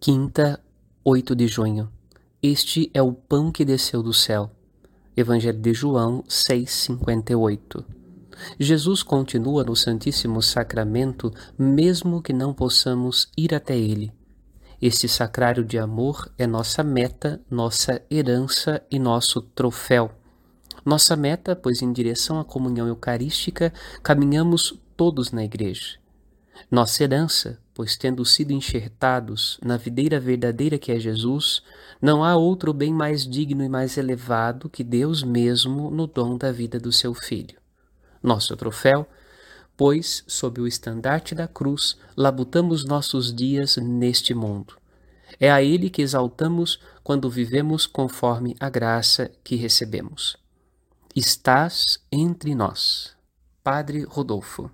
Quinta, 8 de junho. Este é o pão que desceu do céu. Evangelho de João 6:58. Jesus continua no Santíssimo Sacramento, mesmo que não possamos ir até ele. Este sacrário de amor é nossa meta, nossa herança e nosso troféu. Nossa meta, pois em direção à comunhão eucarística caminhamos todos na igreja. Nossa herança, pois tendo sido enxertados na videira verdadeira que é Jesus, não há outro bem mais digno e mais elevado que Deus mesmo no dom da vida do seu Filho. Nosso troféu, pois, sob o estandarte da cruz, labutamos nossos dias neste mundo. É a Ele que exaltamos quando vivemos conforme a graça que recebemos. Estás entre nós. Padre Rodolfo.